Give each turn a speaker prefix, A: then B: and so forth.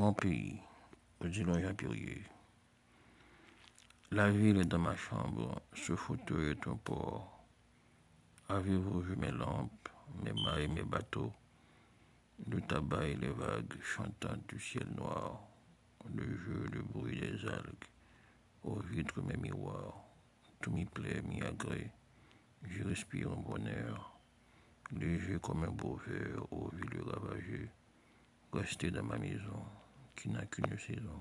A: Mon pays, Odilon Japirier. La ville est dans ma chambre, ce fauteuil est un port. Avez-vous vu mes lampes, mes et mes bateaux, le tabac et les vagues chantant du ciel noir, le jeu, le bruit des algues, aux vitres mes miroirs, tout m'y plaît, m'y agrée, je respire un bonheur, léger comme un beau verre aux villes ravagées, resté dans ma maison qu'une saison.